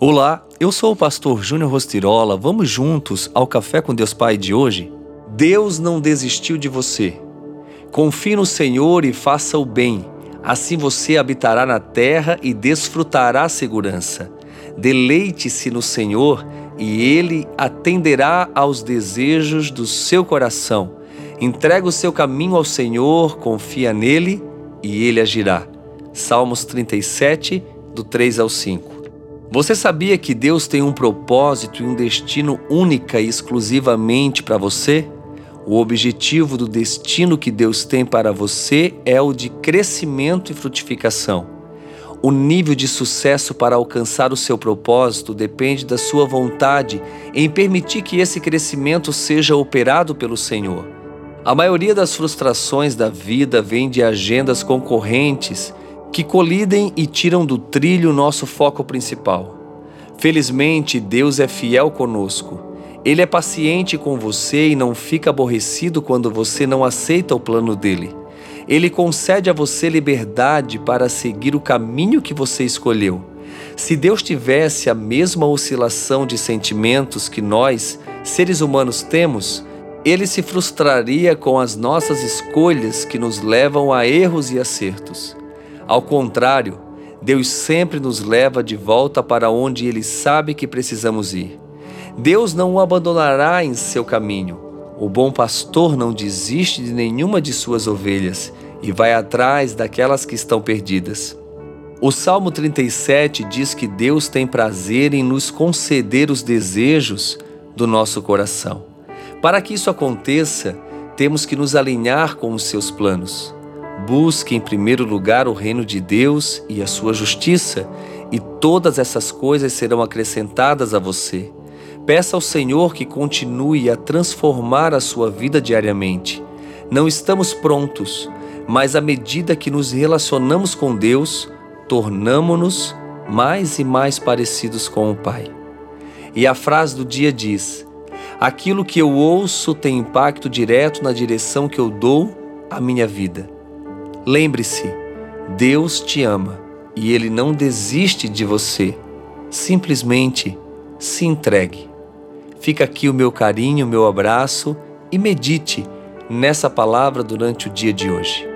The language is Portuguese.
Olá, eu sou o pastor Júnior Rostirola. Vamos juntos ao Café com Deus Pai de hoje? Deus não desistiu de você. Confie no Senhor e faça o bem. Assim você habitará na terra e desfrutará a segurança. Deleite-se no Senhor e Ele atenderá aos desejos do seu coração. Entrega o seu caminho ao Senhor, confia nele e Ele agirá. Salmos 37, do 3 ao 5. Você sabia que Deus tem um propósito e um destino única e exclusivamente para você? O objetivo do destino que Deus tem para você é o de crescimento e frutificação. O nível de sucesso para alcançar o seu propósito depende da sua vontade em permitir que esse crescimento seja operado pelo Senhor. A maioria das frustrações da vida vem de agendas concorrentes que colidem e tiram do trilho nosso foco principal. Felizmente, Deus é fiel conosco. Ele é paciente com você e não fica aborrecido quando você não aceita o plano dele. Ele concede a você liberdade para seguir o caminho que você escolheu. Se Deus tivesse a mesma oscilação de sentimentos que nós, seres humanos, temos, ele se frustraria com as nossas escolhas que nos levam a erros e acertos. Ao contrário, Deus sempre nos leva de volta para onde Ele sabe que precisamos ir. Deus não o abandonará em seu caminho. O bom pastor não desiste de nenhuma de suas ovelhas e vai atrás daquelas que estão perdidas. O Salmo 37 diz que Deus tem prazer em nos conceder os desejos do nosso coração. Para que isso aconteça, temos que nos alinhar com os seus planos. Busque em primeiro lugar o reino de Deus e a sua justiça, e todas essas coisas serão acrescentadas a você. Peça ao Senhor que continue a transformar a sua vida diariamente. Não estamos prontos, mas à medida que nos relacionamos com Deus, tornamo-nos mais e mais parecidos com o Pai. E a frase do dia diz: Aquilo que eu ouço tem impacto direto na direção que eu dou à minha vida. Lembre-se, Deus te ama e Ele não desiste de você. Simplesmente se entregue. Fica aqui o meu carinho, o meu abraço e medite nessa palavra durante o dia de hoje.